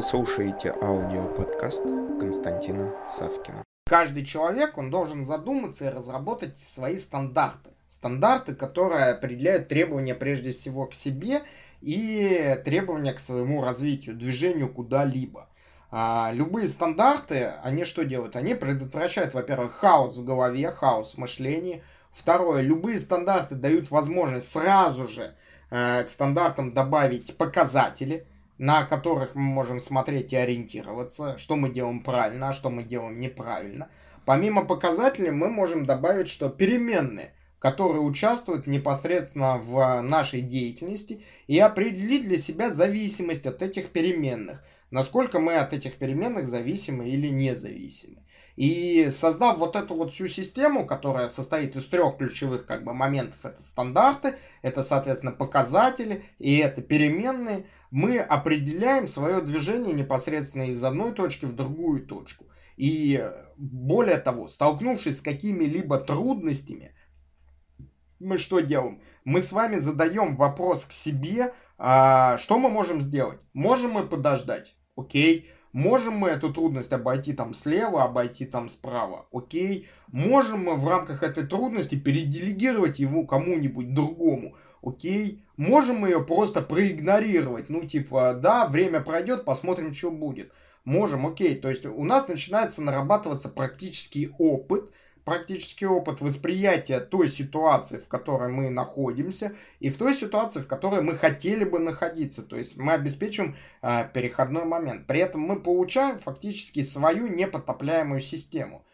Вы слушаете аудиоподкаст Константина Савкина. Каждый человек, он должен задуматься и разработать свои стандарты. Стандарты, которые определяют требования прежде всего к себе и требования к своему развитию, движению куда-либо. А, любые стандарты, они что делают? Они предотвращают, во-первых, хаос в голове, хаос в мышлении. Второе, любые стандарты дают возможность сразу же э, к стандартам добавить показатели, на которых мы можем смотреть и ориентироваться, что мы делаем правильно, а что мы делаем неправильно. Помимо показателей мы можем добавить, что переменные, которые участвуют непосредственно в нашей деятельности, и определить для себя зависимость от этих переменных, насколько мы от этих переменных зависимы или независимы. И создав вот эту вот всю систему, которая состоит из трех ключевых как бы моментов, это стандарты, это, соответственно, показатели и это переменные, мы определяем свое движение непосредственно из одной точки в другую точку. И более того, столкнувшись с какими-либо трудностями, мы что делаем? Мы с вами задаем вопрос к себе, а, что мы можем сделать? Можем мы подождать? Окей. Можем мы эту трудность обойти там слева, обойти там справа? Окей. Можем мы в рамках этой трудности переделегировать его кому-нибудь другому? Окей. Можем мы ее просто проигнорировать? Ну, типа, да, время пройдет, посмотрим, что будет. Можем, окей. То есть у нас начинается нарабатываться практический опыт, практический опыт восприятия той ситуации, в которой мы находимся, и в той ситуации, в которой мы хотели бы находиться. То есть мы обеспечиваем э, переходной момент. При этом мы получаем фактически свою непотопляемую систему.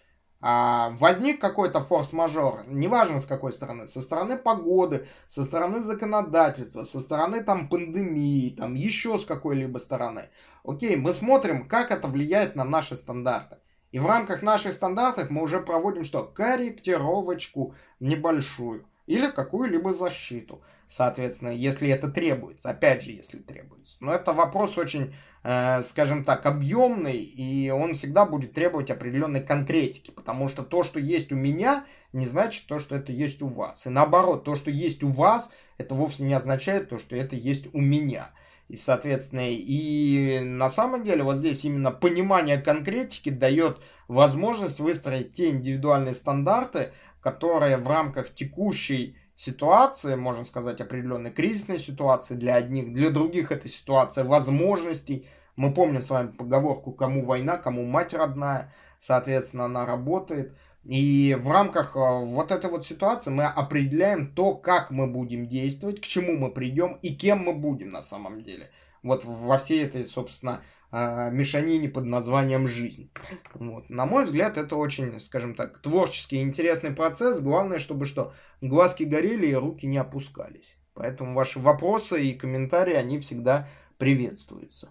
А, возник какой-то форс-мажор, неважно с какой стороны, со стороны погоды, со стороны законодательства, со стороны там пандемии, там еще с какой-либо стороны. Окей, мы смотрим, как это влияет на наши стандарты. И в рамках наших стандартов мы уже проводим что? Корректировочку небольшую. Или какую-либо защиту. Соответственно, если это требуется. Опять же, если требуется. Но это вопрос очень, э, скажем так, объемный. И он всегда будет требовать определенной конкретики. Потому что то, что есть у меня, не значит то, что это есть у вас. И наоборот, то, что есть у вас, это вовсе не означает то, что это есть у меня. И, соответственно, и на самом деле вот здесь именно понимание конкретики дает возможность выстроить те индивидуальные стандарты, которые в рамках текущей ситуации, можно сказать, определенной кризисной ситуации для одних, для других это ситуация возможностей. Мы помним с вами поговорку «кому война, кому мать родная», соответственно, она работает. И в рамках э, вот этой вот ситуации мы определяем то, как мы будем действовать, к чему мы придем и кем мы будем на самом деле. Вот во всей этой, собственно, э, мешанине под названием «жизнь». Вот. На мой взгляд, это очень, скажем так, творческий интересный процесс. Главное, чтобы что, глазки горели и руки не опускались. Поэтому ваши вопросы и комментарии, они всегда приветствуются.